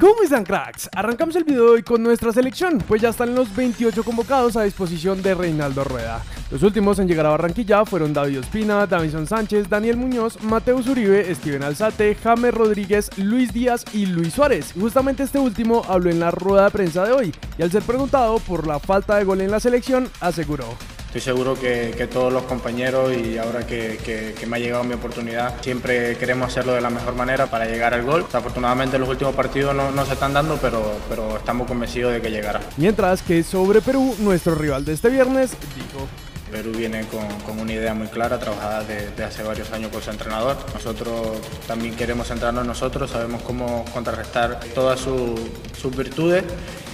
¿Cómo están cracks? Arrancamos el video de hoy con nuestra selección, pues ya están los 28 convocados a disposición de Reinaldo Rueda. Los últimos en llegar a Barranquilla fueron David Ospina, Davison Sánchez, Daniel Muñoz, Mateus Uribe, Steven Alzate, James Rodríguez, Luis Díaz y Luis Suárez. Justamente este último habló en la rueda de prensa de hoy y al ser preguntado por la falta de gol en la selección, aseguró. Estoy seguro que, todos los compañeros y ahora que, me ha llegado mi oportunidad, siempre queremos hacerlo de la mejor manera para llegar al gol. Afortunadamente los últimos partidos no, se están dando, pero, pero estamos convencidos de que llegará. Mientras que sobre Perú, nuestro rival de este viernes dijo... Perú viene con, una idea muy clara, trabajada desde hace varios años con su entrenador. Nosotros también queremos centrarnos en nosotros, sabemos cómo contrarrestar todas sus virtudes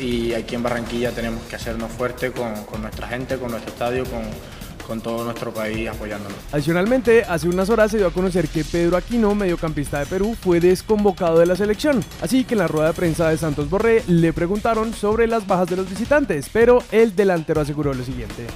y aquí en Barranquilla tenemos que hacernos fuertes con, nuestra gente, con nuestro estadio, con, con todo nuestro país apoyándonos. Adicionalmente, hace unas horas se dio a conocer que Pedro Aquino, mediocampista de Perú, fue desconvocado de la selección. Así que en la rueda de prensa de Santos Borré le preguntaron sobre las bajas de los visitantes, pero el delantero aseguró lo siguiente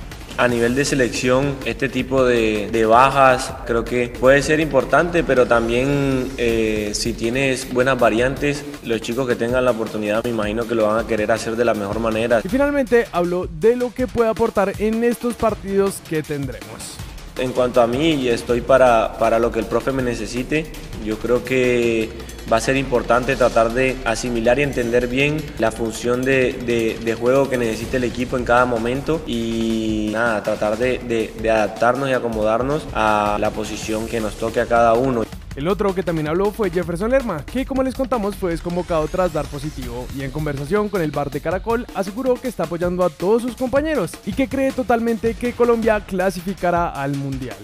a nivel de selección, este tipo de, bajas creo que puede ser importante, pero también eh, si tienes buenas variantes, los chicos que tengan la oportunidad me imagino que lo van a querer hacer de la mejor manera. Y finalmente habló de lo que puede aportar en estos partidos que tendremos. En cuanto a mí, estoy para, para lo que el profe me necesite. Yo creo que va a ser importante tratar de asimilar y entender bien la función de, juego que necesita el equipo en cada momento y nada, tratar de, de adaptarnos y acomodarnos a la posición que nos toque a cada uno. El otro que también habló fue Jefferson Lerma, que como les contamos fue desconvocado tras dar positivo y en conversación con el bar de Caracol aseguró que está apoyando a todos sus compañeros y que cree totalmente que Colombia clasificará al Mundial.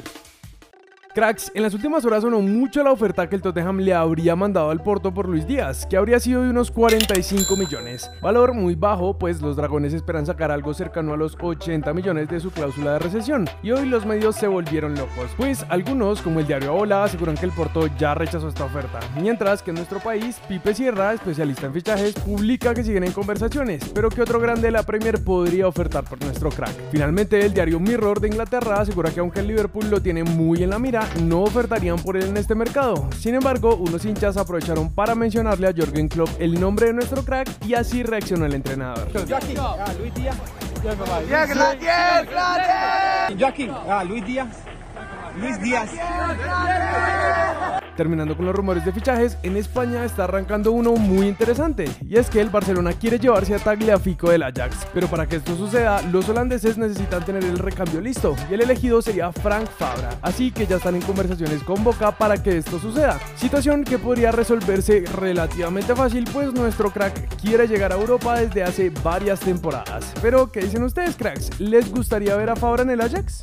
Cracks, en las últimas horas sonó mucho la oferta que el Tottenham le habría mandado al Porto por Luis Díaz, que habría sido de unos 45 millones. Valor muy bajo, pues los dragones esperan sacar algo cercano a los 80 millones de su cláusula de recesión. Y hoy los medios se volvieron locos, pues algunos, como el diario Ola, aseguran que el Porto ya rechazó esta oferta. Mientras que en nuestro país, Pipe Sierra, especialista en fichajes, publica que siguen en conversaciones, pero que otro grande de la Premier podría ofertar por nuestro crack. Finalmente, el diario Mirror de Inglaterra asegura que aunque el Liverpool lo tiene muy en la mira, no ofertarían por él en este mercado. Sin embargo, unos hinchas aprovecharon para mencionarle a Jürgen Klopp el nombre de nuestro crack y así reaccionó el entrenador. Luis Díaz. Luis Díaz. Terminando con los rumores de fichajes, en España está arrancando uno muy interesante, y es que el Barcelona quiere llevarse a Tagliafico del Ajax, pero para que esto suceda, los holandeses necesitan tener el recambio listo, y el elegido sería Frank Fabra, así que ya están en conversaciones con Boca para que esto suceda, situación que podría resolverse relativamente fácil, pues nuestro crack quiere llegar a Europa desde hace varias temporadas. Pero, ¿qué dicen ustedes cracks? ¿Les gustaría ver a Fabra en el Ajax?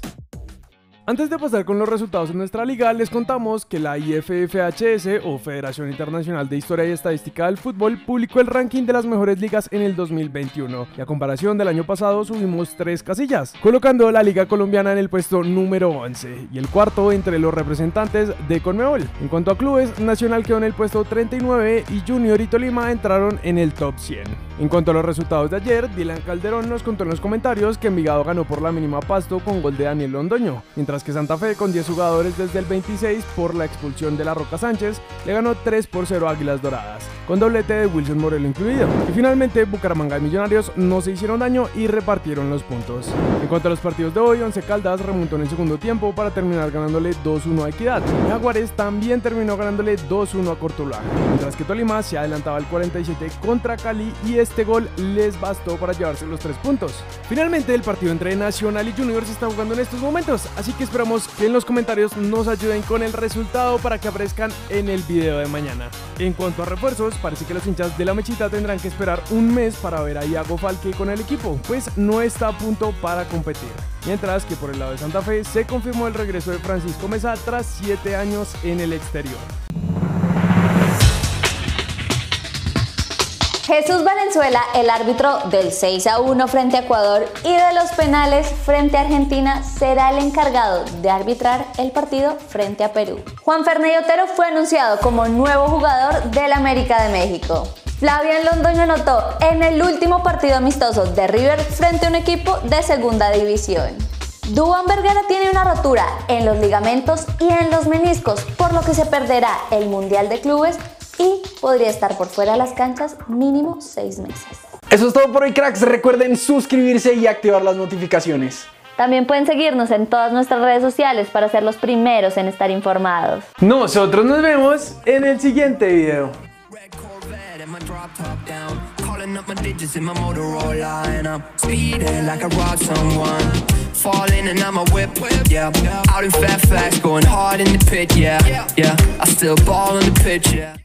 Antes de pasar con los resultados en nuestra liga, les contamos que la IFFHS o Federación Internacional de Historia y Estadística del Fútbol publicó el ranking de las mejores ligas en el 2021 y a comparación del año pasado subimos tres casillas, colocando la Liga Colombiana en el puesto número 11 y el cuarto entre los representantes de Conmebol. En cuanto a clubes, Nacional quedó en el puesto 39 y Junior y Tolima entraron en el top 100. En cuanto a los resultados de ayer, Dylan Calderón nos contó en los comentarios que Envigado ganó por la mínima pasto con gol de Daniel Londoño, mientras que Santa Fe, con 10 jugadores desde el 26 por la expulsión de la Roca Sánchez, le ganó 3 por 0 a Águilas Doradas, con doblete de Wilson Morelo incluido. Y finalmente, Bucaramanga y Millonarios no se hicieron daño y repartieron los puntos. En cuanto a los partidos de hoy, Once Caldas remontó en el segundo tiempo para terminar ganándole 2-1 a Equidad. Jaguares también terminó ganándole 2-1 a Cortuluá, mientras que Tolima se adelantaba al 47 contra Cali y este gol les bastó para llevarse los 3 puntos. Finalmente, el partido entre Nacional y Junior se está jugando en estos momentos, así que esperamos que en los comentarios nos ayuden con el resultado para que aparezcan en el video de mañana. En cuanto a refuerzos, parece que los hinchas de la mechita tendrán que esperar un mes para ver a Iago Falque con el equipo, pues no está a punto para competir. Mientras que por el lado de Santa Fe se confirmó el regreso de Francisco Mesa tras 7 años en el exterior. Jesús Valenzuela, el árbitro del 6 a 1 frente a Ecuador y de los penales frente a Argentina, será el encargado de arbitrar el partido frente a Perú. Juan Fernando Otero fue anunciado como nuevo jugador del América de México. Flavian Londoño anotó en el último partido amistoso de River frente a un equipo de segunda división. Duan Vergara tiene una rotura en los ligamentos y en los meniscos, por lo que se perderá el Mundial de Clubes podría estar por fuera de las canchas mínimo seis meses. Eso es todo por hoy, cracks. Recuerden suscribirse y activar las notificaciones. También pueden seguirnos en todas nuestras redes sociales para ser los primeros en estar informados. Nosotros nos vemos en el siguiente video. Falling and I'm a whip, yeah. Out in Fairfax, going hard in the pit, yeah. Yeah, I still ball on the pitch, yeah.